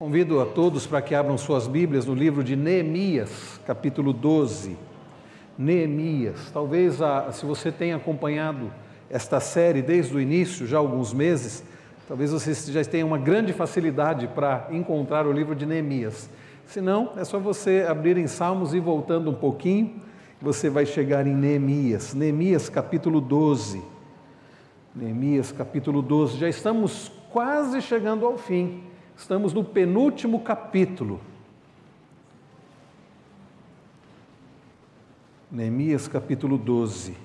Convido a todos para que abram suas Bíblias no livro de Neemias, capítulo 12. Neemias. Talvez, a, se você tenha acompanhado esta série desde o início, já há alguns meses, talvez você já tenha uma grande facilidade para encontrar o livro de Neemias. Se não, é só você abrir em Salmos e voltando um pouquinho, você vai chegar em Neemias. Neemias, capítulo 12. Neemias, capítulo 12. Já estamos quase chegando ao fim. Estamos no penúltimo capítulo. Neemias capítulo 12.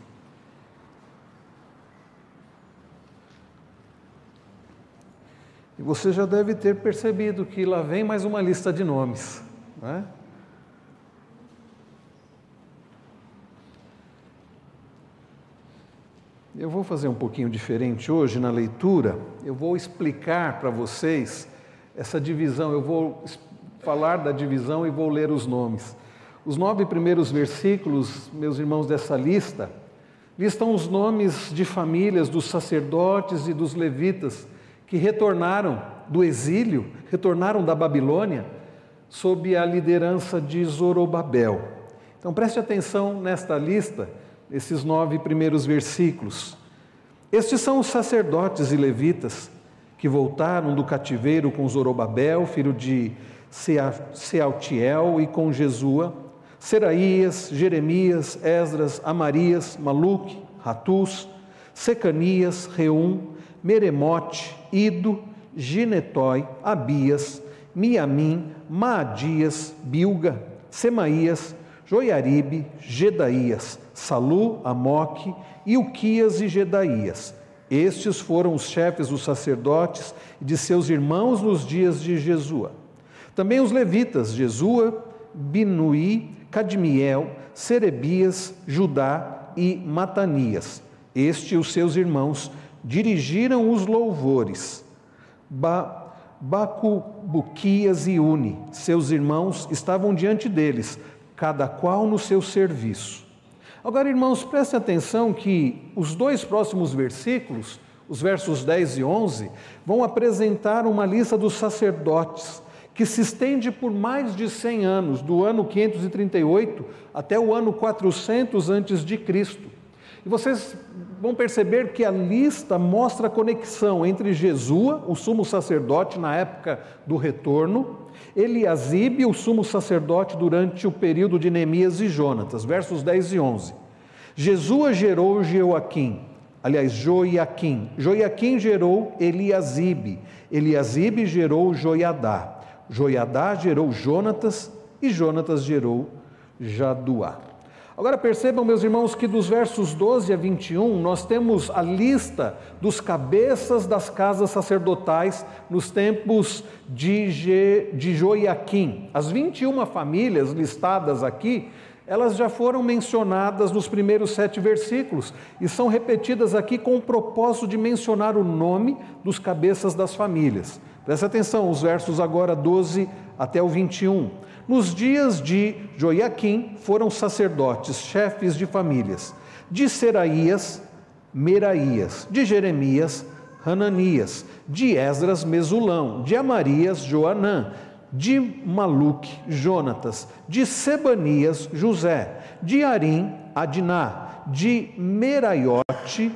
E você já deve ter percebido que lá vem mais uma lista de nomes. Não é? Eu vou fazer um pouquinho diferente hoje na leitura. Eu vou explicar para vocês essa divisão. Eu vou falar da divisão e vou ler os nomes. Os nove primeiros versículos, meus irmãos, dessa lista, listam os nomes de famílias dos sacerdotes e dos levitas que retornaram do exílio, retornaram da Babilônia, sob a liderança de Zorobabel. Então preste atenção nesta lista, esses nove primeiros versículos. Estes são os sacerdotes e levitas que voltaram do cativeiro com Zorobabel, filho de Sealtiel, e com Jesua, Seraías, Jeremias, Esdras, Amarias, Maluque, Ratus, Secanias, Reum, Meremote, Ido, Ginetói, Abias, Miamim, Maadias, Bilga, Semaías, Joiaribe, Gedaías, Salu, Amoque, Ilquias e Gedaías, estes foram os chefes dos sacerdotes e de seus irmãos nos dias de Jesua. Também os levitas, Jesua, Binuí, Cadmiel, Serebias, Judá e Matanias. Este e os seus irmãos dirigiram os louvores. Ba Bacubuquias e Uni, seus irmãos, estavam diante deles, cada qual no seu serviço. Agora, irmãos, prestem atenção que os dois próximos versículos, os versos 10 e 11, vão apresentar uma lista dos sacerdotes que se estende por mais de 100 anos, do ano 538 até o ano 400 antes de Cristo. E vocês vão perceber que a lista mostra a conexão entre Jesua, o sumo sacerdote na época do retorno, Eliasibe, o sumo sacerdote durante o período de Neemias e Jonatas, versos 10 e 11. Jesua gerou Joaquim, aliás, Joiaquim. Joiaquim gerou Eliasibe. Eliasibe gerou Joiadá. Joiadá gerou Jonatas e Jonatas gerou Jaduá. Agora percebam, meus irmãos, que dos versos 12 a 21 nós temos a lista dos cabeças das casas sacerdotais nos tempos de, Je, de Joiaquim. As 21 famílias listadas aqui, elas já foram mencionadas nos primeiros sete versículos e são repetidas aqui com o propósito de mencionar o nome dos cabeças das famílias. Presta atenção, os versos agora 12 até o 21. Nos dias de Joiaquim foram sacerdotes, chefes de famílias, de Seraías, Meraías, de Jeremias, Hananias, de Esdras, Mesulão, de Amarias, Joanã, de Maluque, Jonatas, de Sebanias, José, de Arim, Adná, de Meraiote,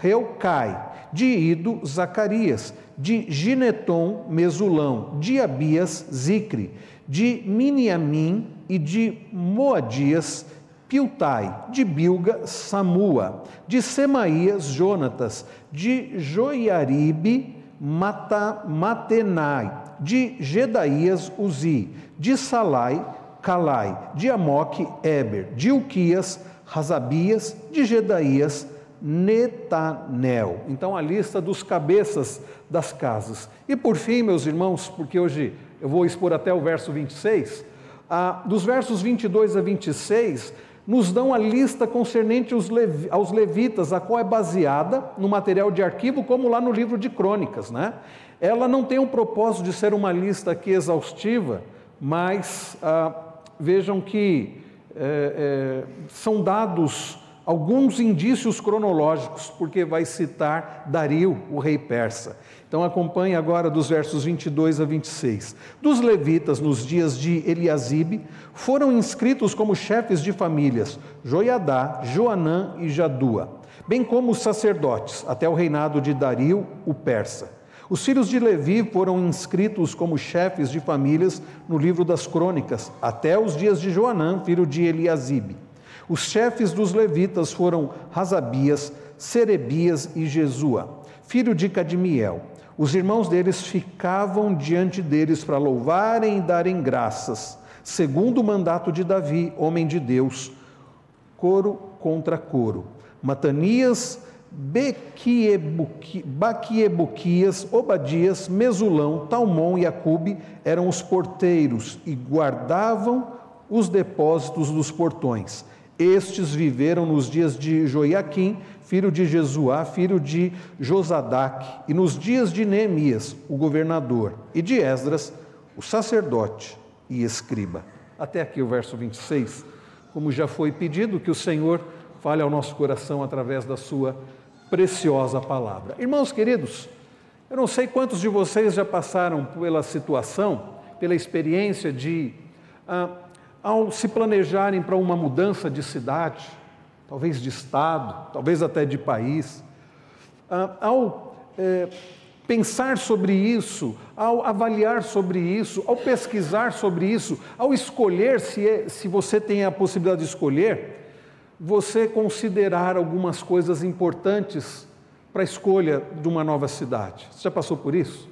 Reucai, de Ido, Zacarias, de Gineton, Mesulão, de Abias, Zicre, de Miniamim e de Moadias, Piltai, de Bilga, Samua, de Semaías, Jonatas, de Joiaribe, Mata, Matenai, de Gedaías, Uzi, de Salai, Calai, de Amoque, Eber, de Uquias, Razabias, de Gedaías, Netanel. Então a lista dos cabeças das casas. E por fim, meus irmãos, porque hoje eu vou expor até o verso 26, ah, dos versos 22 a 26, nos dão a lista concernente aos levitas, a qual é baseada no material de arquivo, como lá no livro de crônicas. Né? Ela não tem o propósito de ser uma lista aqui exaustiva, mas ah, vejam que é, é, são dados alguns indícios cronológicos, porque vai citar Dario, o rei persa. Então acompanhe agora dos versos 22 a 26. Dos levitas nos dias de Eliasibe foram inscritos como chefes de famílias Joiadá, Joanã e Jadua, bem como os sacerdotes, até o reinado de Dario, o persa. Os filhos de Levi foram inscritos como chefes de famílias no livro das crônicas, até os dias de Joanã, filho de Eliasibe. Os chefes dos levitas foram Razabias, Serebias e Jesua, filho de Cadmiel. Os irmãos deles ficavam diante deles para louvarem e darem graças, segundo o mandato de Davi, homem de Deus, coro contra coro. Matanias, Baquiebuquias, Obadias, Mesulão, Talmon e Acube eram os porteiros e guardavam os depósitos dos portões. Estes viveram nos dias de Joiaquim, filho de Jesuá, filho de Josadac, e nos dias de Neemias, o governador, e de Esdras, o sacerdote e escriba. Até aqui o verso 26. Como já foi pedido, que o Senhor fale ao nosso coração através da sua preciosa palavra. Irmãos queridos, eu não sei quantos de vocês já passaram pela situação, pela experiência de. Ah, ao se planejarem para uma mudança de cidade, talvez de estado, talvez até de país, ah, ao é, pensar sobre isso, ao avaliar sobre isso, ao pesquisar sobre isso, ao escolher, se, é, se você tem a possibilidade de escolher, você considerar algumas coisas importantes para a escolha de uma nova cidade. Você já passou por isso?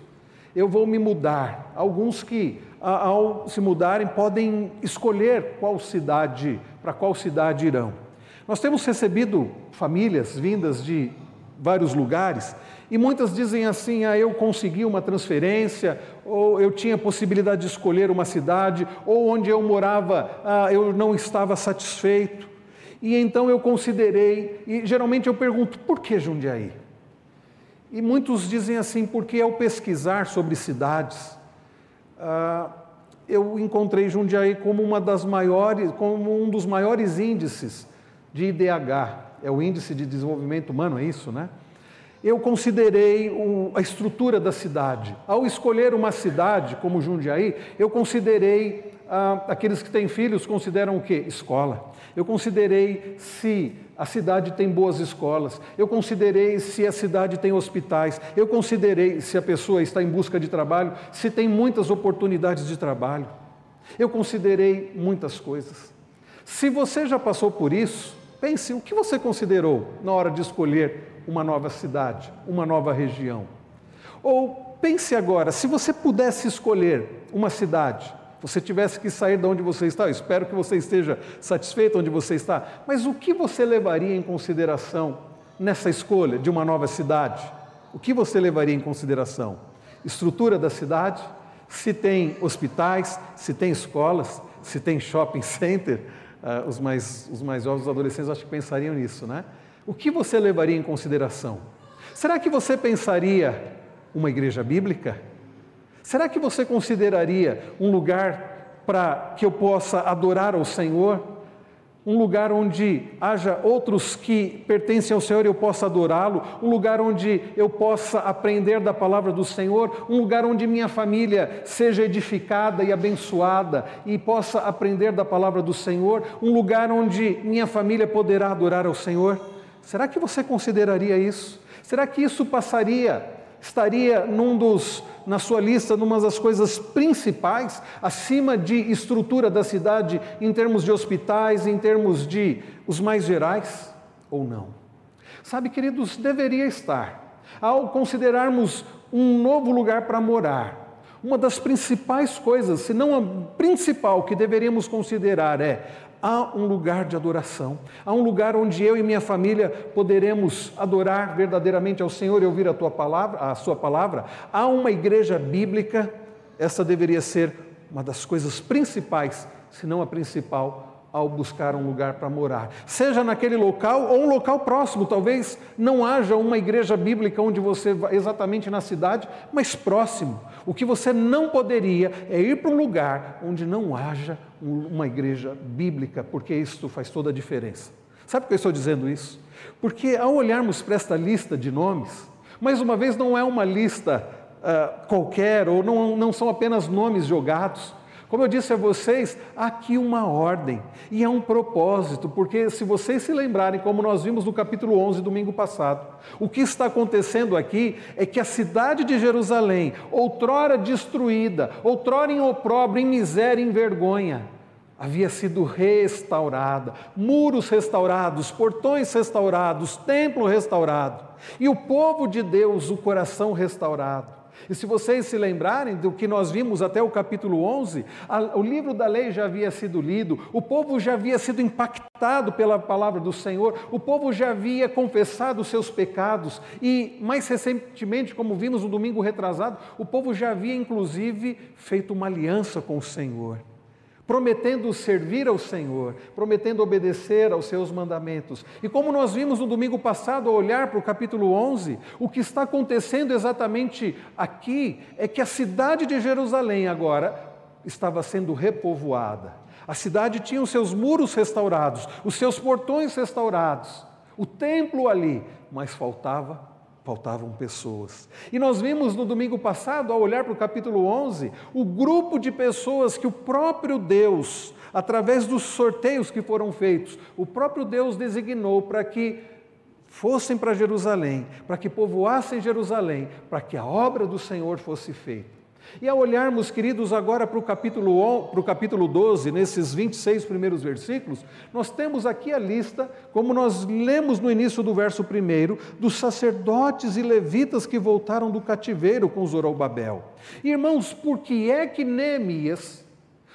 Eu vou me mudar. Alguns que ao se mudarem, podem escolher qual cidade, para qual cidade irão. Nós temos recebido famílias vindas de vários lugares e muitas dizem assim: ah, eu consegui uma transferência, ou eu tinha possibilidade de escolher uma cidade, ou onde eu morava ah, eu não estava satisfeito. E então eu considerei, e geralmente eu pergunto: por que Jundiaí? E muitos dizem assim, porque ao pesquisar sobre cidades, ah, eu encontrei Jundiaí como uma das maiores, como um dos maiores índices de IDH, é o índice de desenvolvimento humano, é isso, né? Eu considerei o, a estrutura da cidade. Ao escolher uma cidade como Jundiaí, eu considerei ah, aqueles que têm filhos consideram o quê? Escola. Eu considerei se a cidade tem boas escolas, eu considerei se a cidade tem hospitais, eu considerei se a pessoa está em busca de trabalho, se tem muitas oportunidades de trabalho. Eu considerei muitas coisas. Se você já passou por isso, pense o que você considerou na hora de escolher uma nova cidade, uma nova região. Ou pense agora, se você pudesse escolher uma cidade, você tivesse que sair de onde você está, eu espero que você esteja satisfeito onde você está, mas o que você levaria em consideração nessa escolha de uma nova cidade? O que você levaria em consideração? Estrutura da cidade, se tem hospitais, se tem escolas, se tem shopping center, uh, os, mais, os mais jovens, os adolescentes, acho que pensariam nisso, né? O que você levaria em consideração? Será que você pensaria uma igreja bíblica? Será que você consideraria um lugar para que eu possa adorar ao Senhor? Um lugar onde haja outros que pertencem ao Senhor e eu possa adorá-lo, um lugar onde eu possa aprender da palavra do Senhor, um lugar onde minha família seja edificada e abençoada e possa aprender da palavra do Senhor, um lugar onde minha família poderá adorar ao Senhor. Será que você consideraria isso? Será que isso passaria estaria num dos, na sua lista, numa das coisas principais, acima de estrutura da cidade, em termos de hospitais, em termos de os mais gerais, ou não? Sabe, queridos, deveria estar. Ao considerarmos um novo lugar para morar, uma das principais coisas, se não a principal que deveríamos considerar é há um lugar de adoração, há um lugar onde eu e minha família poderemos adorar verdadeiramente ao Senhor e ouvir a tua palavra, a sua palavra. Há uma igreja bíblica, essa deveria ser uma das coisas principais, se não a principal ao buscar um lugar para morar. Seja naquele local ou um local próximo, talvez não haja uma igreja bíblica onde você vai exatamente na cidade, mas próximo. O que você não poderia é ir para um lugar onde não haja uma igreja bíblica, porque isso faz toda a diferença. Sabe por que eu estou dizendo isso? Porque ao olharmos para esta lista de nomes, mais uma vez não é uma lista uh, qualquer, ou não, não são apenas nomes jogados. Como eu disse a vocês, há aqui uma ordem e há um propósito, porque se vocês se lembrarem, como nós vimos no capítulo 11, domingo passado, o que está acontecendo aqui é que a cidade de Jerusalém, outrora destruída, outrora em opróbrio, em miséria, em vergonha, havia sido restaurada, muros restaurados, portões restaurados, templo restaurado, e o povo de Deus, o coração restaurado. E se vocês se lembrarem do que nós vimos até o capítulo 11, a, o livro da lei já havia sido lido, o povo já havia sido impactado pela palavra do Senhor, o povo já havia confessado os seus pecados e, mais recentemente, como vimos no domingo retrasado, o povo já havia inclusive feito uma aliança com o Senhor prometendo servir ao Senhor, prometendo obedecer aos seus mandamentos. E como nós vimos no domingo passado, ao olhar para o capítulo 11, o que está acontecendo exatamente aqui é que a cidade de Jerusalém agora estava sendo repovoada. A cidade tinha os seus muros restaurados, os seus portões restaurados, o templo ali, mas faltava faltavam pessoas. E nós vimos no domingo passado, ao olhar para o capítulo 11, o grupo de pessoas que o próprio Deus, através dos sorteios que foram feitos, o próprio Deus designou para que fossem para Jerusalém, para que povoassem Jerusalém, para que a obra do Senhor fosse feita. E ao olharmos, queridos, agora para o capítulo, para o capítulo 12, nesses 26 primeiros versículos, nós temos aqui a lista, como nós lemos no início do verso primeiro, dos sacerdotes e levitas que voltaram do cativeiro com Zorobabel. Irmãos, por que é que Neemias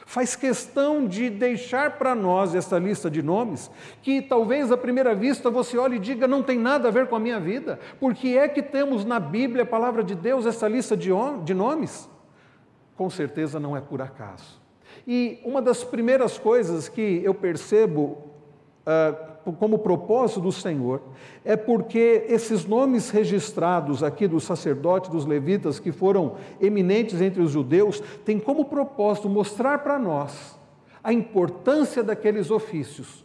faz questão de deixar para nós essa lista de nomes, que talvez à primeira vista você olhe e diga não tem nada a ver com a minha vida, porque é que temos na Bíblia, a palavra de Deus, essa lista de nomes? Com certeza não é por acaso. E uma das primeiras coisas que eu percebo uh, como propósito do Senhor é porque esses nomes registrados aqui dos sacerdotes, dos levitas, que foram eminentes entre os judeus, têm como propósito mostrar para nós a importância daqueles ofícios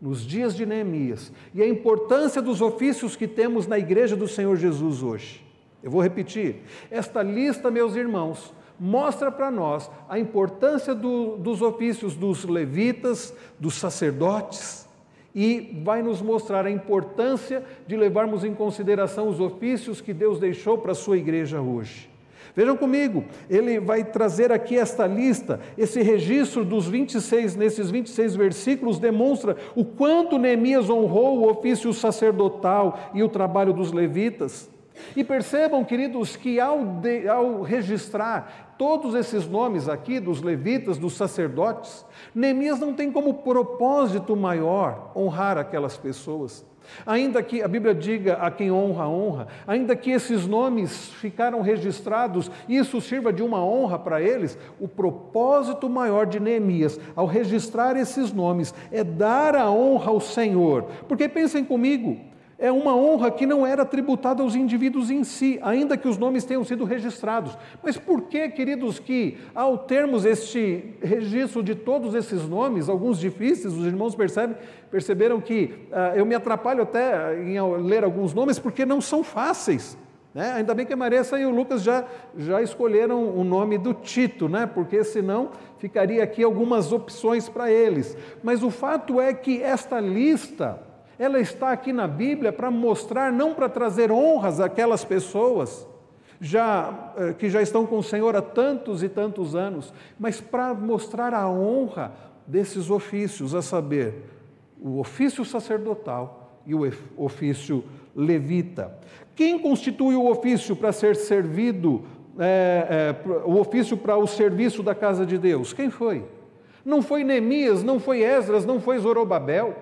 nos dias de Neemias e a importância dos ofícios que temos na igreja do Senhor Jesus hoje. Eu vou repetir: esta lista, meus irmãos, mostra para nós a importância do, dos ofícios dos levitas, dos sacerdotes, e vai nos mostrar a importância de levarmos em consideração os ofícios que Deus deixou para a sua igreja hoje. Vejam comigo, ele vai trazer aqui esta lista, esse registro dos 26, nesses 26 versículos, demonstra o quanto Neemias honrou o ofício sacerdotal e o trabalho dos levitas. E percebam, queridos, que ao, de, ao registrar todos esses nomes aqui, dos levitas, dos sacerdotes, Neemias não tem como propósito maior honrar aquelas pessoas. Ainda que a Bíblia diga a quem honra, honra, ainda que esses nomes ficaram registrados e isso sirva de uma honra para eles, o propósito maior de Neemias, ao registrar esses nomes, é dar a honra ao Senhor. Porque pensem comigo, é uma honra que não era tributada aos indivíduos em si, ainda que os nomes tenham sido registrados. Mas por que, queridos, que ao termos este registro de todos esses nomes, alguns difíceis, os irmãos percebem, perceberam que uh, eu me atrapalho até em ler alguns nomes porque não são fáceis. Né? Ainda bem que a Maressa e o Lucas já, já escolheram o nome do Tito, né? porque senão ficaria aqui algumas opções para eles. Mas o fato é que esta lista ela está aqui na Bíblia para mostrar, não para trazer honras àquelas pessoas já, eh, que já estão com o Senhor há tantos e tantos anos, mas para mostrar a honra desses ofícios, a saber, o ofício sacerdotal e o ofício levita. Quem constitui o ofício para ser servido, é, é, o ofício para o serviço da casa de Deus? Quem foi? Não foi Neemias, não foi Esdras, não foi Zorobabel.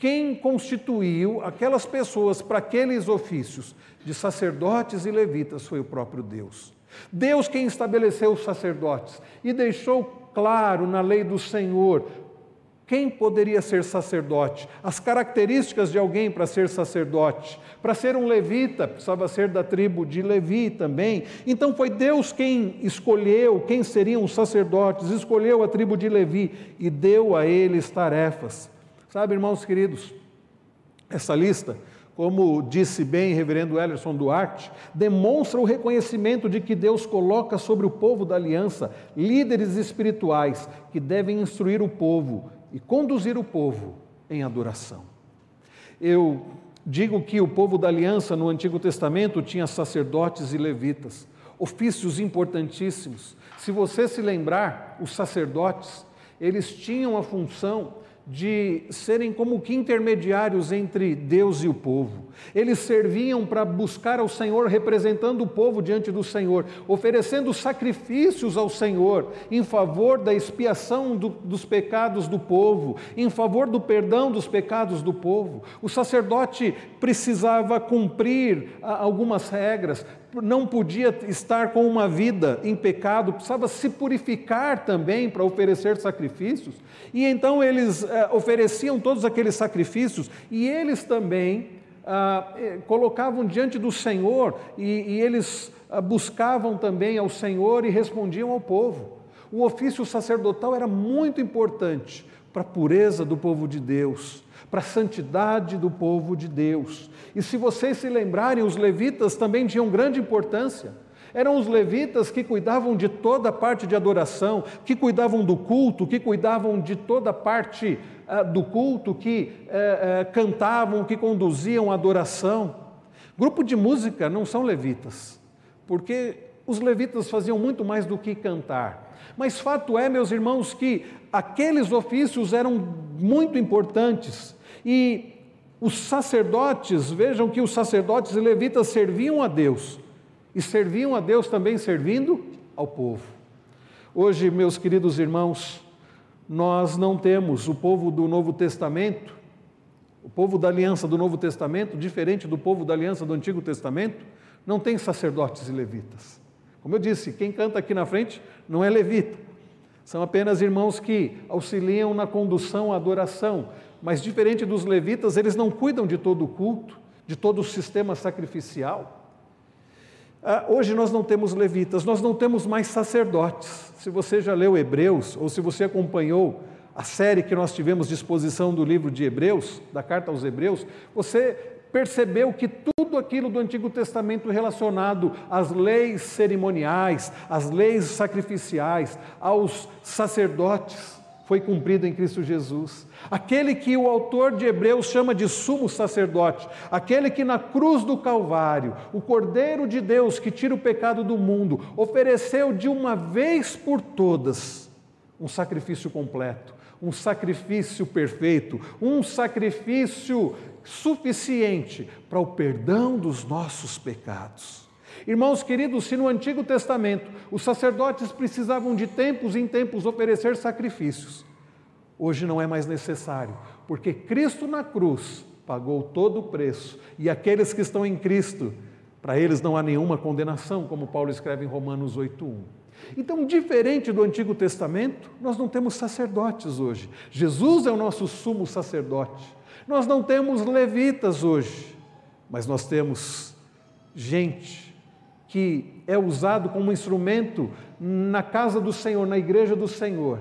Quem constituiu aquelas pessoas para aqueles ofícios de sacerdotes e levitas foi o próprio Deus. Deus quem estabeleceu os sacerdotes e deixou claro na lei do Senhor quem poderia ser sacerdote, as características de alguém para ser sacerdote. Para ser um levita, precisava ser da tribo de Levi também. Então foi Deus quem escolheu quem seriam os sacerdotes, escolheu a tribo de Levi e deu a eles tarefas. Sabe, irmãos queridos, Essa lista, como disse bem reverendo Ellerson Duarte, demonstra o reconhecimento de que Deus coloca sobre o povo da aliança líderes espirituais que devem instruir o povo e conduzir o povo em adoração. Eu digo que o povo da aliança no Antigo Testamento tinha sacerdotes e levitas, ofícios importantíssimos. Se você se lembrar, os sacerdotes, eles tinham a função de serem como que intermediários entre Deus e o povo. Eles serviam para buscar ao Senhor, representando o povo diante do Senhor, oferecendo sacrifícios ao Senhor em favor da expiação do, dos pecados do povo, em favor do perdão dos pecados do povo. O sacerdote precisava cumprir algumas regras, não podia estar com uma vida em pecado, precisava se purificar também para oferecer sacrifícios. E então eles eh, ofereciam todos aqueles sacrifícios e eles também ah, eh, colocavam diante do Senhor e, e eles ah, buscavam também ao Senhor e respondiam ao povo. O ofício sacerdotal era muito importante para a pureza do povo de Deus para a santidade do povo de Deus. E se vocês se lembrarem, os levitas também tinham grande importância. Eram os levitas que cuidavam de toda a parte de adoração, que cuidavam do culto, que cuidavam de toda a parte uh, do culto, que uh, uh, cantavam, que conduziam a adoração. Grupo de música não são levitas, porque os levitas faziam muito mais do que cantar. Mas fato é, meus irmãos, que aqueles ofícios eram muito importantes e os sacerdotes, vejam que os sacerdotes e levitas serviam a Deus, e serviam a Deus também servindo ao povo. Hoje, meus queridos irmãos, nós não temos o povo do Novo Testamento, o povo da aliança do Novo Testamento, diferente do povo da aliança do Antigo Testamento, não tem sacerdotes e levitas. Como eu disse, quem canta aqui na frente não é levita, são apenas irmãos que auxiliam na condução à adoração, mas diferente dos levitas, eles não cuidam de todo o culto, de todo o sistema sacrificial. Ah, hoje nós não temos levitas, nós não temos mais sacerdotes. Se você já leu Hebreus, ou se você acompanhou a série que nós tivemos de exposição do livro de Hebreus, da carta aos Hebreus, você percebeu que tudo aquilo do Antigo Testamento relacionado às leis cerimoniais, às leis sacrificiais, aos sacerdotes, foi cumprido em Cristo Jesus. Aquele que o autor de Hebreus chama de sumo sacerdote, aquele que na cruz do Calvário, o Cordeiro de Deus que tira o pecado do mundo, ofereceu de uma vez por todas um sacrifício completo, um sacrifício perfeito, um sacrifício suficiente para o perdão dos nossos pecados. Irmãos queridos, se no Antigo Testamento os sacerdotes precisavam de tempos em tempos oferecer sacrifícios, hoje não é mais necessário, porque Cristo na cruz pagou todo o preço e aqueles que estão em Cristo, para eles não há nenhuma condenação, como Paulo escreve em Romanos 8:1. Então, diferente do Antigo Testamento, nós não temos sacerdotes hoje. Jesus é o nosso sumo sacerdote. Nós não temos levitas hoje, mas nós temos gente que é usado como instrumento na casa do Senhor, na igreja do Senhor,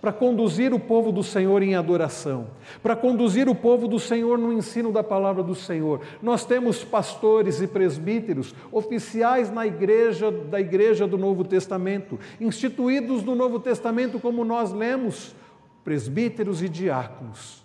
para conduzir o povo do Senhor em adoração, para conduzir o povo do Senhor no ensino da palavra do Senhor. Nós temos pastores e presbíteros, oficiais na igreja da igreja do Novo Testamento, instituídos no Novo Testamento como nós lemos, presbíteros e diáconos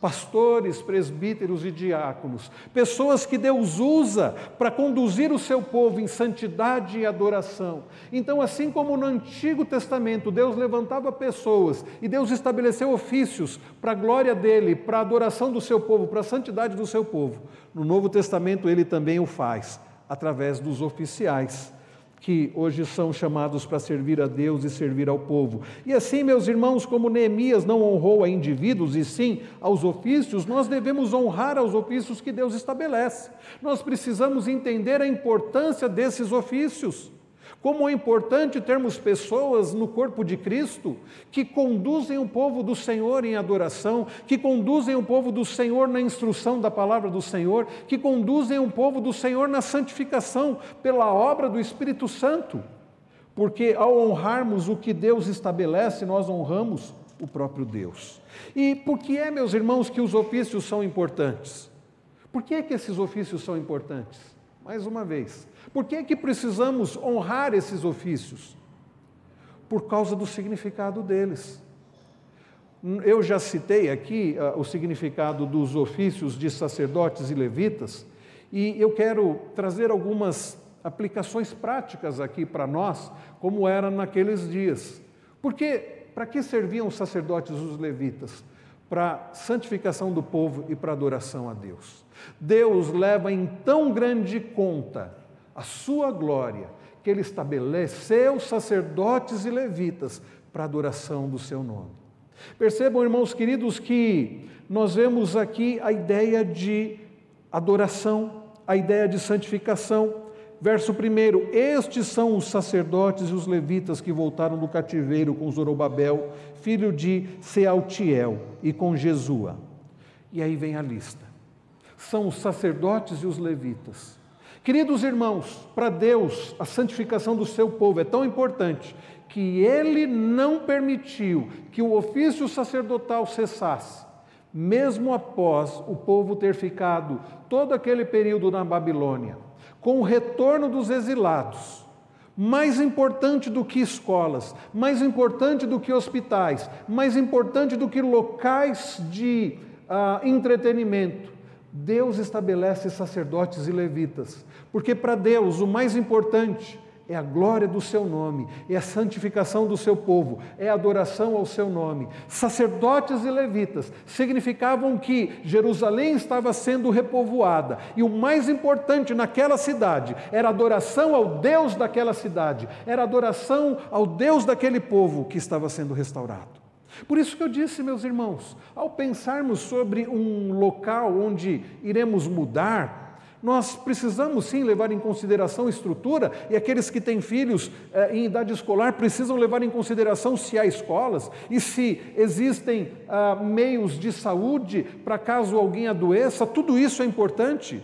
pastores, presbíteros e diáconos, pessoas que Deus usa para conduzir o seu povo em santidade e adoração. Então, assim como no Antigo Testamento Deus levantava pessoas e Deus estabeleceu ofícios para a glória dele, para a adoração do seu povo, para a santidade do seu povo, no Novo Testamento ele também o faz através dos oficiais que hoje são chamados para servir a Deus e servir ao povo. E assim, meus irmãos, como Neemias não honrou a indivíduos e sim aos ofícios, nós devemos honrar aos ofícios que Deus estabelece. Nós precisamos entender a importância desses ofícios. Como é importante termos pessoas no corpo de Cristo que conduzem o povo do Senhor em adoração, que conduzem o povo do Senhor na instrução da palavra do Senhor, que conduzem o povo do Senhor na santificação pela obra do Espírito Santo. Porque ao honrarmos o que Deus estabelece, nós honramos o próprio Deus. E por que é, meus irmãos, que os ofícios são importantes? Por que é que esses ofícios são importantes? Mais uma vez, por que é que precisamos honrar esses ofícios? Por causa do significado deles. Eu já citei aqui uh, o significado dos ofícios de sacerdotes e levitas, e eu quero trazer algumas aplicações práticas aqui para nós, como era naqueles dias. Porque para que serviam os sacerdotes e os levitas? Para santificação do povo e para adoração a Deus. Deus leva em tão grande conta a sua glória que ele estabeleceu sacerdotes e levitas para adoração do seu nome. Percebam, irmãos queridos, que nós vemos aqui a ideia de adoração, a ideia de santificação. Verso 1: Estes são os sacerdotes e os levitas que voltaram do cativeiro com Zorobabel, filho de Sealtiel, e com Jesua. E aí vem a lista. São os sacerdotes e os levitas. Queridos irmãos, para Deus, a santificação do seu povo é tão importante que ele não permitiu que o ofício sacerdotal cessasse, mesmo após o povo ter ficado todo aquele período na Babilônia, com o retorno dos exilados. Mais importante do que escolas, mais importante do que hospitais, mais importante do que locais de uh, entretenimento, Deus estabelece sacerdotes e levitas, porque para Deus o mais importante é a glória do seu nome, é a santificação do seu povo, é a adoração ao seu nome. Sacerdotes e levitas significavam que Jerusalém estava sendo repovoada e o mais importante naquela cidade era a adoração ao Deus daquela cidade, era a adoração ao Deus daquele povo que estava sendo restaurado. Por isso que eu disse, meus irmãos, ao pensarmos sobre um local onde iremos mudar, nós precisamos sim levar em consideração estrutura, e aqueles que têm filhos eh, em idade escolar precisam levar em consideração se há escolas e se existem ah, meios de saúde para caso alguém adoeça, tudo isso é importante,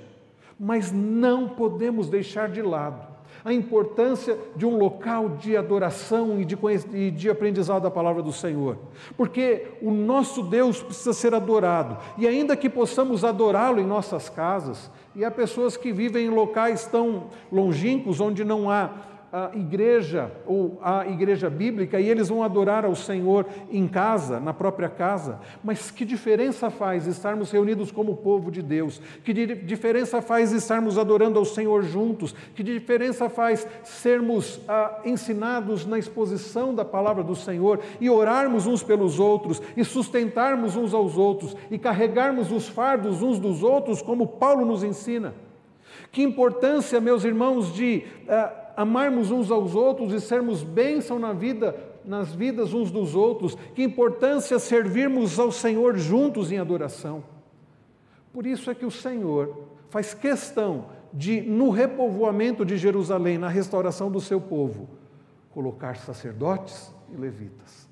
mas não podemos deixar de lado a importância de um local de adoração e de, e de aprendizado da palavra do Senhor, porque o nosso Deus precisa ser adorado, e ainda que possamos adorá-lo em nossas casas, e há pessoas que vivem em locais tão longínquos onde não há a igreja ou a igreja bíblica e eles vão adorar ao Senhor em casa, na própria casa. Mas que diferença faz estarmos reunidos como povo de Deus? Que diferença faz estarmos adorando ao Senhor juntos? Que diferença faz sermos ah, ensinados na exposição da palavra do Senhor e orarmos uns pelos outros e sustentarmos uns aos outros e carregarmos os fardos uns dos outros, como Paulo nos ensina? Que importância, meus irmãos, de ah, amarmos uns aos outros e sermos bênção na vida, nas vidas uns dos outros. Que importância servirmos ao Senhor juntos em adoração. Por isso é que o Senhor faz questão de, no repovoamento de Jerusalém, na restauração do seu povo, colocar sacerdotes e levitas.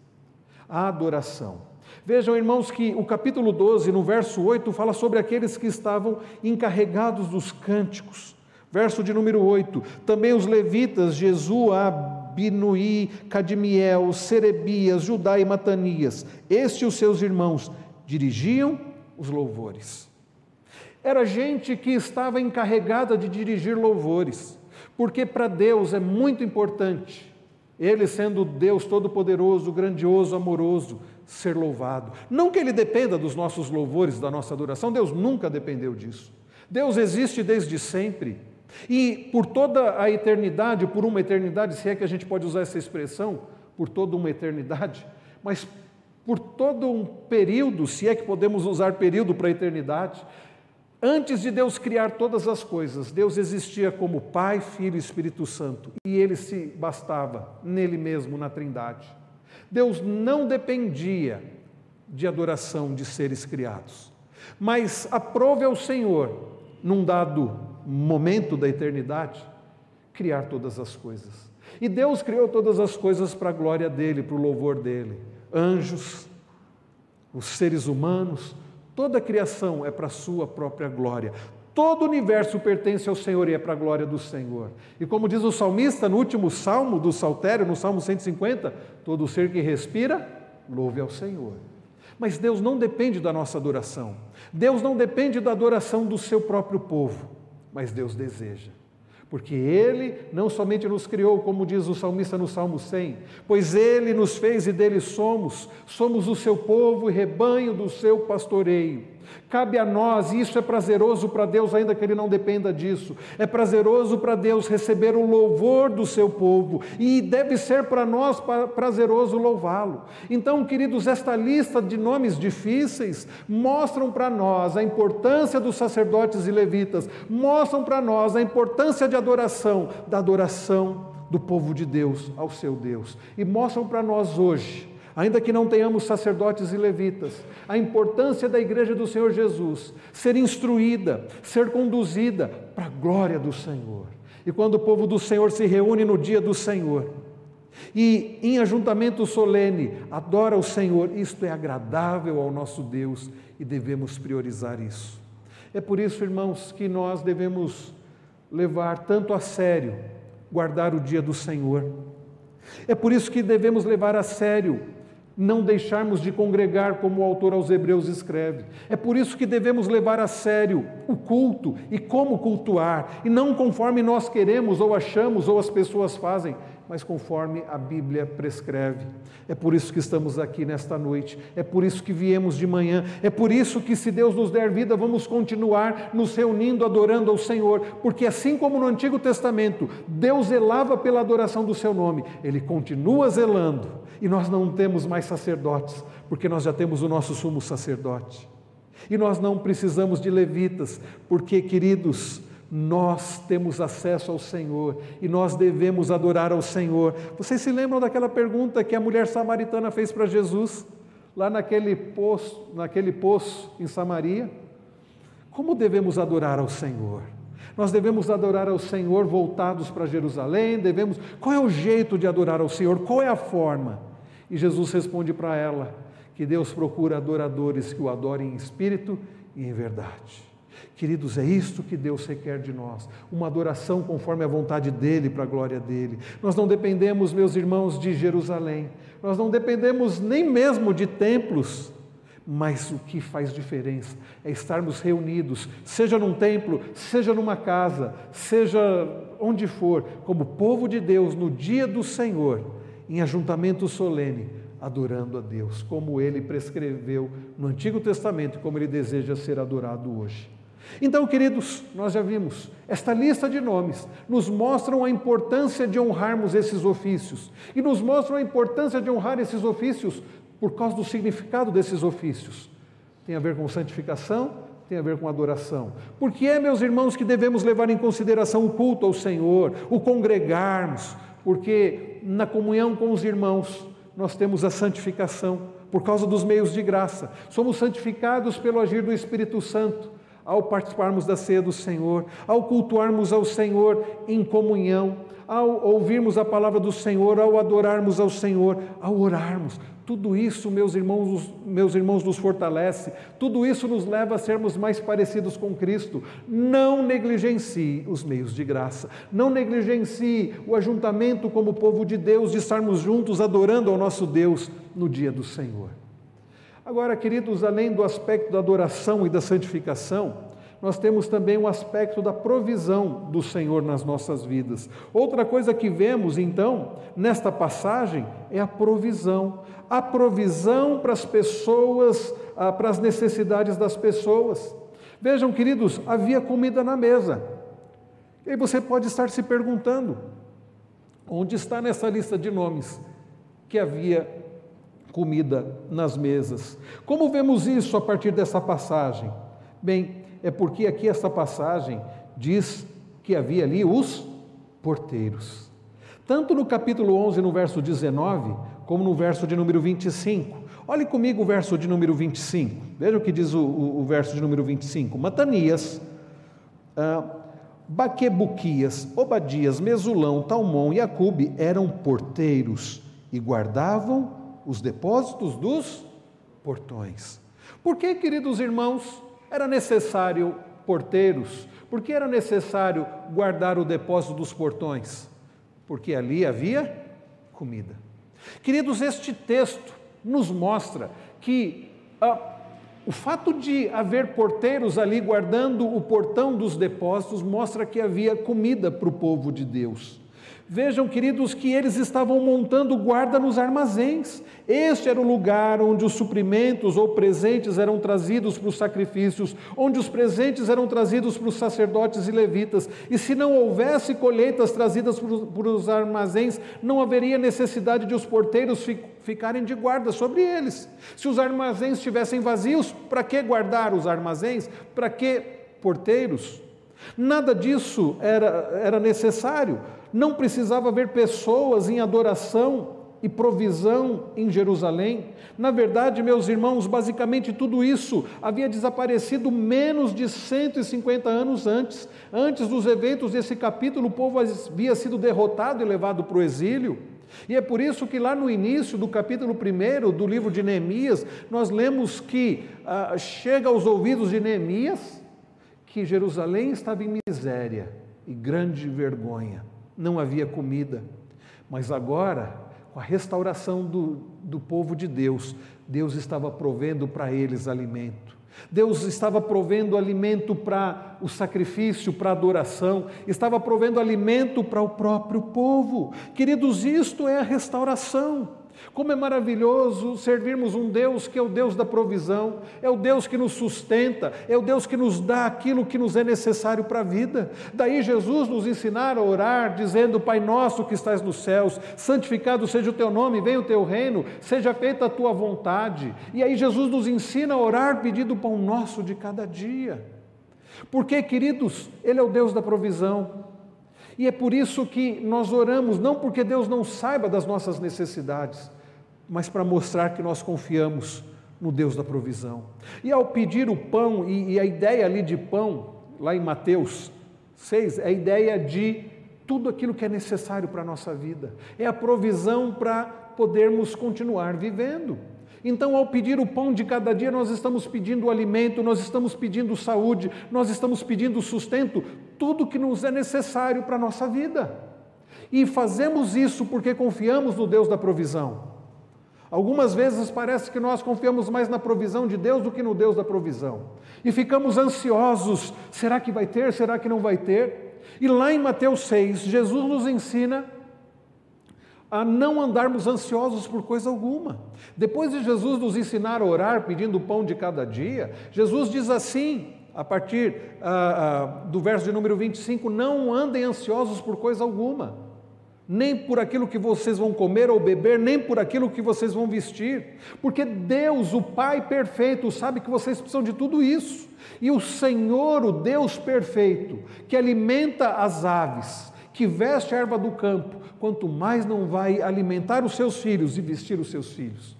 A adoração. Vejam, irmãos, que o capítulo 12, no verso 8, fala sobre aqueles que estavam encarregados dos cânticos. Verso de número 8: Também os levitas, Jesua, Binuí, Cadmiel, Serebias, Judá e Matanias, este e os seus irmãos, dirigiam os louvores. Era gente que estava encarregada de dirigir louvores, porque para Deus é muito importante, Ele sendo Deus todo-poderoso, grandioso, amoroso, ser louvado. Não que Ele dependa dos nossos louvores, da nossa adoração, Deus nunca dependeu disso. Deus existe desde sempre. E por toda a eternidade, por uma eternidade, se é que a gente pode usar essa expressão, por toda uma eternidade, mas por todo um período, se é que podemos usar período para a eternidade, antes de Deus criar todas as coisas, Deus existia como Pai, Filho e Espírito Santo, e ele se bastava nele mesmo, na Trindade. Deus não dependia de adoração de seres criados, mas aprove ao Senhor, num dado momento da eternidade, criar todas as coisas. E Deus criou todas as coisas para a glória dele, para o louvor dele. Anjos, os seres humanos, toda a criação é para a sua própria glória. Todo o universo pertence ao Senhor e é para a glória do Senhor. E como diz o salmista no último salmo do Saltério, no Salmo 150, todo ser que respira, louve ao Senhor. Mas Deus não depende da nossa adoração. Deus não depende da adoração do seu próprio povo, mas Deus deseja porque Ele não somente nos criou, como diz o salmista no Salmo 100, pois Ele nos fez e dele somos, somos o seu povo e rebanho do seu pastoreio. Cabe a nós, e isso é prazeroso para Deus, ainda que Ele não dependa disso, é prazeroso para Deus receber o louvor do seu povo, e deve ser para nós prazeroso louvá-lo. Então, queridos, esta lista de nomes difíceis mostram para nós a importância dos sacerdotes e levitas, mostram para nós a importância de adoração, da adoração do povo de Deus ao seu Deus, e mostram para nós hoje ainda que não tenhamos sacerdotes e levitas, a importância da igreja do Senhor Jesus ser instruída, ser conduzida para a glória do Senhor. E quando o povo do Senhor se reúne no dia do Senhor, e em ajuntamento solene adora o Senhor, isto é agradável ao nosso Deus e devemos priorizar isso. É por isso, irmãos, que nós devemos levar tanto a sério guardar o dia do Senhor. É por isso que devemos levar a sério não deixarmos de congregar, como o autor aos Hebreus escreve. É por isso que devemos levar a sério o culto e como cultuar, e não conforme nós queremos ou achamos ou as pessoas fazem, mas conforme a Bíblia prescreve. É por isso que estamos aqui nesta noite, é por isso que viemos de manhã, é por isso que, se Deus nos der vida, vamos continuar nos reunindo, adorando ao Senhor, porque assim como no Antigo Testamento, Deus zelava pela adoração do seu nome, Ele continua zelando e nós não temos mais sacerdotes, porque nós já temos o nosso sumo sacerdote. E nós não precisamos de levitas, porque, queridos, nós temos acesso ao Senhor e nós devemos adorar ao Senhor. Vocês se lembram daquela pergunta que a mulher samaritana fez para Jesus, lá naquele poço, naquele poço em Samaria? Como devemos adorar ao Senhor? Nós devemos adorar ao Senhor voltados para Jerusalém, devemos. Qual é o jeito de adorar ao Senhor? Qual é a forma? E Jesus responde para ela que Deus procura adoradores que o adorem em espírito e em verdade. Queridos, é isto que Deus requer de nós, uma adoração conforme a vontade dEle, para a glória dEle. Nós não dependemos, meus irmãos, de Jerusalém, nós não dependemos nem mesmo de templos, mas o que faz diferença é estarmos reunidos, seja num templo, seja numa casa, seja onde for, como povo de Deus, no dia do Senhor em ajuntamento solene, adorando a Deus, como ele prescreveu no Antigo Testamento, como ele deseja ser adorado hoje. Então, queridos, nós já vimos, esta lista de nomes nos mostram a importância de honrarmos esses ofícios e nos mostram a importância de honrar esses ofícios por causa do significado desses ofícios. Tem a ver com santificação, tem a ver com adoração. Porque é, meus irmãos, que devemos levar em consideração o culto ao Senhor, o congregarmos, porque na comunhão com os irmãos nós temos a santificação por causa dos meios de graça. Somos santificados pelo agir do Espírito Santo ao participarmos da ceia do Senhor, ao cultuarmos ao Senhor em comunhão, ao ouvirmos a palavra do Senhor, ao adorarmos ao Senhor, ao orarmos. Tudo isso, meus irmãos, meus irmãos, nos fortalece, tudo isso nos leva a sermos mais parecidos com Cristo. Não negligencie os meios de graça, não negligencie o ajuntamento como povo de Deus, de estarmos juntos adorando ao nosso Deus no dia do Senhor. Agora, queridos, além do aspecto da adoração e da santificação, nós temos também o aspecto da provisão do Senhor nas nossas vidas. Outra coisa que vemos, então, nesta passagem é a provisão. A provisão para as pessoas, ah, para as necessidades das pessoas. Vejam, queridos, havia comida na mesa. E você pode estar se perguntando: onde está nessa lista de nomes que havia comida nas mesas? Como vemos isso a partir dessa passagem? Bem, é porque aqui essa passagem diz que havia ali os porteiros. Tanto no capítulo 11, no verso 19, como no verso de número 25. Olhe comigo o verso de número 25. Veja o que diz o, o, o verso de número 25. Matanias, ah, Baquebuquias, Obadias, Mesulão, Talmon e Acube eram porteiros e guardavam os depósitos dos portões. Por que, queridos irmãos, era necessário porteiros, porque era necessário guardar o depósito dos portões, porque ali havia comida. Queridos, este texto nos mostra que Ah, o fato de haver porteiros ali guardando o portão dos depósitos mostra que havia comida para o povo de Deus. Vejam, queridos, que eles estavam montando guarda nos armazéns. Este era o lugar onde os suprimentos ou presentes eram trazidos para os sacrifícios, onde os presentes eram trazidos para os sacerdotes e levitas. E se não houvesse colheitas trazidas para os armazéns, não haveria necessidade de os porteiros ficarem de guarda sobre eles. Se os armazéns estivessem vazios, para que guardar os armazéns? Para que porteiros? Nada disso era, era necessário não precisava haver pessoas em adoração e provisão em Jerusalém. Na verdade, meus irmãos, basicamente tudo isso havia desaparecido menos de 150 anos antes. Antes dos eventos desse capítulo, o povo havia sido derrotado e levado para o exílio. E é por isso que lá no início do capítulo 1 do livro de Neemias, nós lemos que ah, chega aos ouvidos de Neemias que Jerusalém estava em miséria e grande vergonha não havia comida. Mas agora, com a restauração do, do povo de Deus, Deus estava provendo para eles alimento. Deus estava provendo alimento para o sacrifício, para a adoração, estava provendo alimento para o próprio povo. Queridos, isto é a restauração. Como é maravilhoso servirmos um Deus que é o Deus da provisão, é o Deus que nos sustenta, é o Deus que nos dá aquilo que nos é necessário para a vida. Daí Jesus nos ensinar a orar, dizendo: Pai nosso que estás nos céus, santificado seja o teu nome, venha o teu reino, seja feita a tua vontade. E aí Jesus nos ensina a orar pedindo o pão nosso de cada dia. Porque, queridos, Ele é o Deus da provisão. E é por isso que nós oramos, não porque Deus não saiba das nossas necessidades, mas para mostrar que nós confiamos no Deus da provisão. E ao pedir o pão, e, e a ideia ali de pão, lá em Mateus 6, é a ideia de tudo aquilo que é necessário para a nossa vida, é a provisão para podermos continuar vivendo. Então, ao pedir o pão de cada dia, nós estamos pedindo alimento, nós estamos pedindo saúde, nós estamos pedindo sustento, tudo que nos é necessário para a nossa vida. E fazemos isso porque confiamos no Deus da provisão. Algumas vezes parece que nós confiamos mais na provisão de Deus do que no Deus da provisão. E ficamos ansiosos: será que vai ter? Será que não vai ter? E lá em Mateus 6, Jesus nos ensina a não andarmos ansiosos por coisa alguma. Depois de Jesus nos ensinar a orar pedindo o pão de cada dia, Jesus diz assim, a partir ah, ah, do verso de número 25: Não andem ansiosos por coisa alguma, nem por aquilo que vocês vão comer ou beber, nem por aquilo que vocês vão vestir, porque Deus, o Pai perfeito, sabe que vocês precisam de tudo isso, e o Senhor, o Deus perfeito, que alimenta as aves, que veste a erva do campo, quanto mais não vai alimentar os seus filhos e vestir os seus filhos.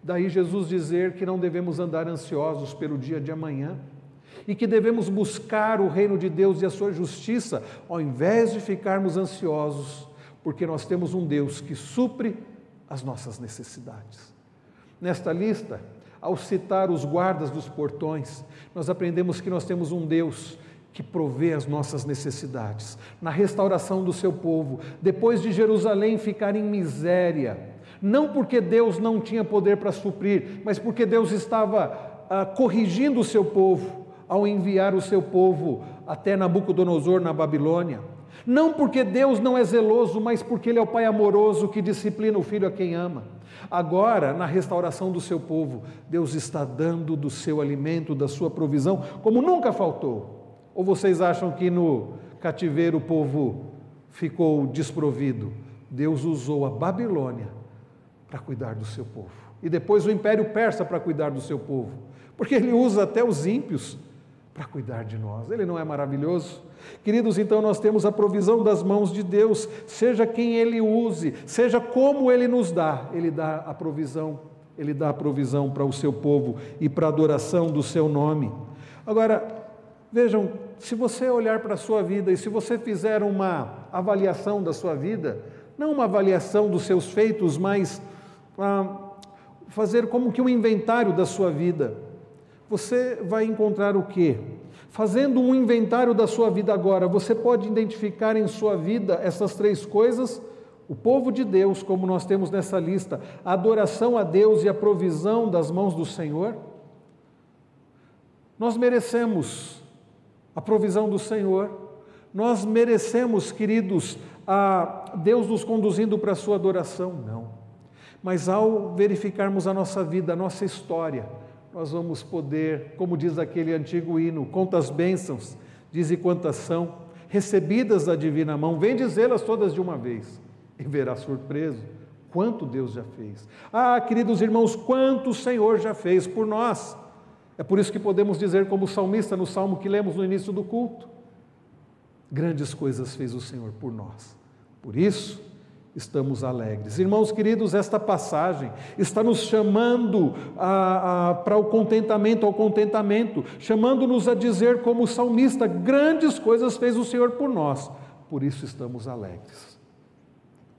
Daí Jesus dizer que não devemos andar ansiosos pelo dia de amanhã e que devemos buscar o reino de Deus e a sua justiça, ao invés de ficarmos ansiosos, porque nós temos um Deus que supre as nossas necessidades. Nesta lista, ao citar os guardas dos portões, nós aprendemos que nós temos um Deus que provê as nossas necessidades, na restauração do seu povo, depois de Jerusalém ficar em miséria, não porque Deus não tinha poder para suprir, mas porque Deus estava ah, corrigindo o seu povo ao enviar o seu povo até Nabucodonosor na Babilônia. Não porque Deus não é zeloso, mas porque Ele é o Pai amoroso que disciplina o filho a quem ama. Agora, na restauração do seu povo, Deus está dando do seu alimento, da sua provisão, como nunca faltou. Ou vocês acham que no cativeiro o povo ficou desprovido? Deus usou a Babilônia para cuidar do seu povo. E depois o Império Persa para cuidar do seu povo. Porque ele usa até os ímpios para cuidar de nós. Ele não é maravilhoso? Queridos, então nós temos a provisão das mãos de Deus, seja quem ele use, seja como ele nos dá, ele dá a provisão, ele dá a provisão para o seu povo e para a adoração do seu nome. Agora, Vejam, se você olhar para a sua vida e se você fizer uma avaliação da sua vida, não uma avaliação dos seus feitos, mas ah, fazer como que um inventário da sua vida, você vai encontrar o quê? Fazendo um inventário da sua vida agora, você pode identificar em sua vida essas três coisas: o povo de Deus, como nós temos nessa lista, a adoração a Deus e a provisão das mãos do Senhor. Nós merecemos a provisão do Senhor, nós merecemos, queridos, a Deus nos conduzindo para a sua adoração? Não. Mas ao verificarmos a nossa vida, a nossa história, nós vamos poder, como diz aquele antigo hino, quantas bênçãos, diz e quantas são, recebidas da divina mão, vem dizê-las todas de uma vez, e verá surpreso quanto Deus já fez. Ah, queridos irmãos, quanto o Senhor já fez por nós. É por isso que podemos dizer, como salmista no salmo que lemos no início do culto: grandes coisas fez o Senhor por nós. Por isso, estamos alegres. Irmãos queridos, esta passagem está nos chamando a, a, para o contentamento, ao contentamento, chamando-nos a dizer, como o salmista: grandes coisas fez o Senhor por nós. Por isso estamos alegres.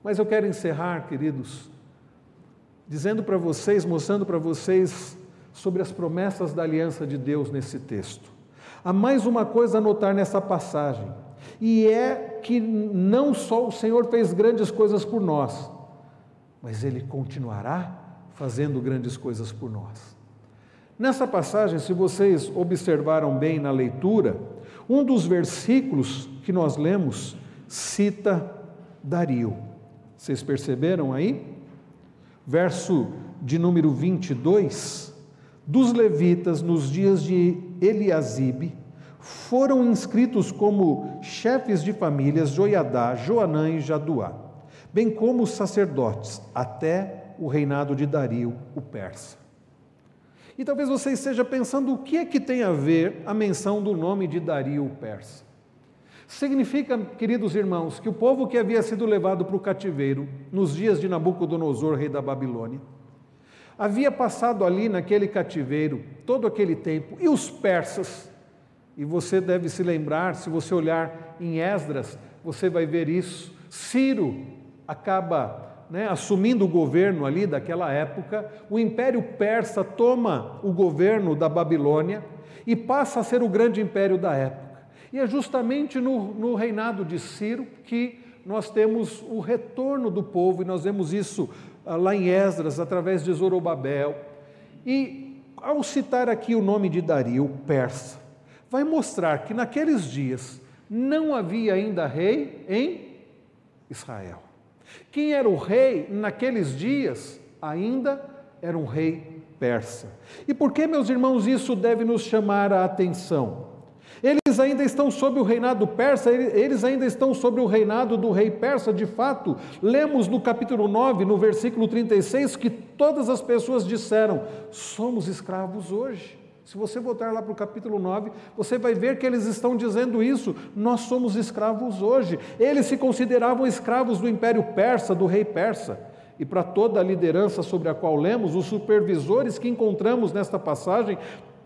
Mas eu quero encerrar, queridos, dizendo para vocês, mostrando para vocês sobre as promessas da aliança de Deus nesse texto. Há mais uma coisa a notar nessa passagem, e é que não só o Senhor fez grandes coisas por nós, mas Ele continuará fazendo grandes coisas por nós. Nessa passagem, se vocês observaram bem na leitura, um dos versículos que nós lemos cita Dario. Vocês perceberam aí? Verso de número 22 dos levitas nos dias de Eliasibe foram inscritos como chefes de famílias Joiadá, Joanã e Jaduá, bem como os sacerdotes, até o reinado de Dario, o persa. E talvez você esteja pensando o que é que tem a ver a menção do nome de Dario, o persa. Significa, queridos irmãos, que o povo que havia sido levado para o cativeiro nos dias de Nabucodonosor, rei da Babilônia, havia passado ali naquele cativeiro todo aquele tempo, e os persas, e você deve se lembrar, se você olhar em Esdras, você vai ver isso. Ciro acaba né, assumindo o governo ali daquela época, o Império Persa toma o governo da Babilônia e passa a ser o grande império da época. E é justamente no, no reinado de Ciro que nós temos o retorno do povo, e nós vemos isso lá em Esdras, através de Zorobabel. E ao citar aqui o nome de Dario, persa, vai mostrar que naqueles dias não havia ainda rei em Israel. Quem era o rei naqueles dias ainda era um rei persa. E por que, meus irmãos, isso deve nos chamar a atenção? Eles ainda estão sob o reinado persa, eles ainda estão sob o reinado do rei persa, de fato. Lemos no capítulo 9, no versículo 36, que todas as pessoas disseram: somos escravos hoje. Se você voltar lá para o capítulo 9, você vai ver que eles estão dizendo isso: nós somos escravos hoje. Eles se consideravam escravos do império persa, do rei persa. E para toda a liderança sobre a qual lemos, os supervisores que encontramos nesta passagem,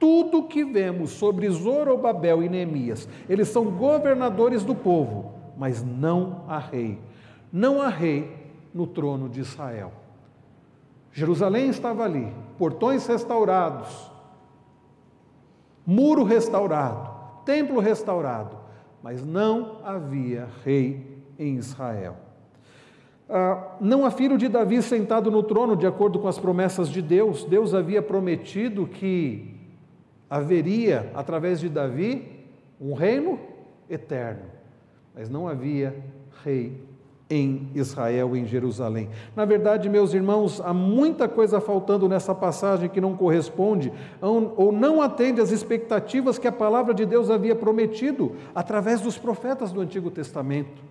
tudo que vemos sobre Zorobabel e Neemias, eles são governadores do povo, mas não há rei. Não há rei no trono de Israel. Jerusalém estava ali, portões restaurados, muro restaurado, templo restaurado, mas não havia rei em Israel. Ah, não há filho de Davi sentado no trono, de acordo com as promessas de Deus. Deus havia prometido que haveria, através de Davi, um reino eterno, mas não havia rei em Israel, em Jerusalém. Na verdade, meus irmãos, há muita coisa faltando nessa passagem que não corresponde ou não atende às expectativas que a palavra de Deus havia prometido através dos profetas do Antigo Testamento.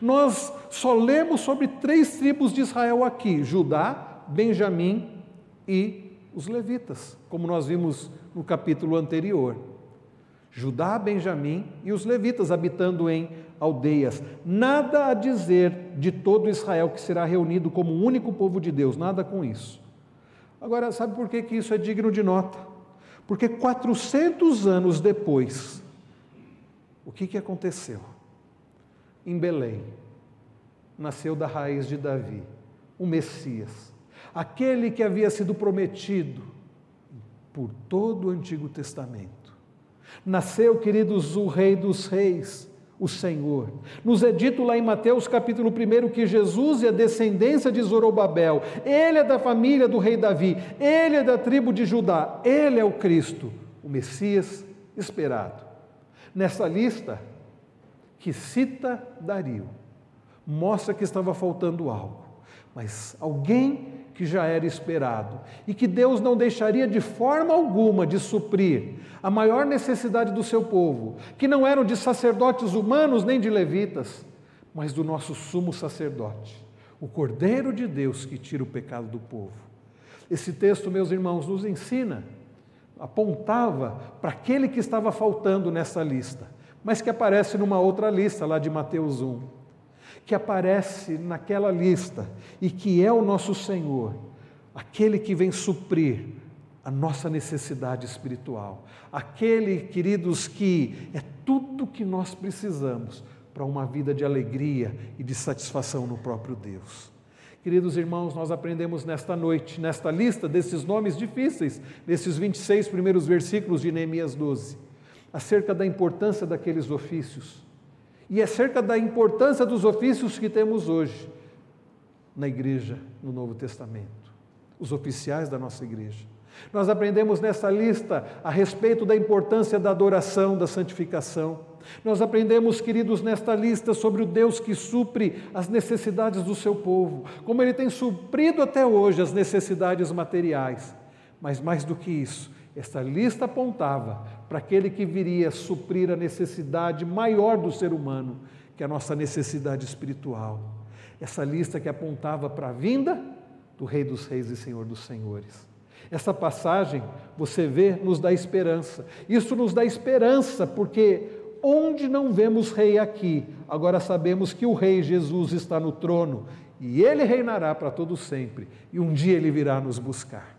Nós só lemos sobre três tribos de Israel aqui: Judá, Benjamim e os levitas, como nós vimos no capítulo anterior. Judá, Benjamim e os levitas habitando em aldeias. Nada a dizer de todo Israel que será reunido como um único povo de Deus, nada com isso. Agora, sabe por que, que isso é digno de nota? Porque 400 anos depois, o que, que aconteceu? Em Belém, nasceu da raiz de Davi, o Messias, aquele que havia sido prometido por todo o Antigo Testamento. Nasceu, queridos, o Rei dos Reis, o Senhor. Nos é dito lá em Mateus capítulo 1 que Jesus é a descendência de Zorobabel, ele é da família do rei Davi, ele é da tribo de Judá, ele é o Cristo, o o Messias esperado. Nessa lista, que cita Dario, mostra que estava faltando algo, mas alguém que já era esperado e que Deus não deixaria de forma alguma de suprir a maior necessidade do seu povo, que não eram de sacerdotes humanos nem de levitas, mas do nosso sumo sacerdote, o Cordeiro de Deus que tira o pecado do povo. Esse texto, meus irmãos, nos ensina, apontava para aquele que estava faltando nessa lista, mas que aparece numa outra lista lá de Mateus 1 que aparece naquela lista e que é o nosso Senhor, aquele que vem suprir a nossa necessidade espiritual, aquele, queridos, que é tudo que nós precisamos para uma vida de alegria e de satisfação no próprio Deus. Queridos irmãos, nós aprendemos nesta noite, nesta lista desses nomes difíceis, nesses 26 primeiros versículos de Neemias 12, acerca da importância daqueles ofícios e acerca da importância dos ofícios que temos hoje na igreja, no Novo Testamento, os oficiais da nossa igreja. Nós aprendemos nessa lista a respeito da importância da adoração, da santificação. Nós aprendemos, queridos, nesta lista sobre o Deus que supre as necessidades do seu povo, como ele tem suprido até hoje as necessidades materiais. Mas mais do que isso, esta lista apontava para aquele que viria suprir a necessidade maior do ser humano, que é a nossa necessidade espiritual. Essa lista que apontava para a vinda do Rei dos Reis e Senhor dos Senhores. Essa passagem, você vê, nos dá esperança. Isso nos dá esperança, porque onde não vemos rei aqui, agora sabemos que o Rei Jesus está no trono e ele reinará para todo sempre, e um dia ele virá nos buscar.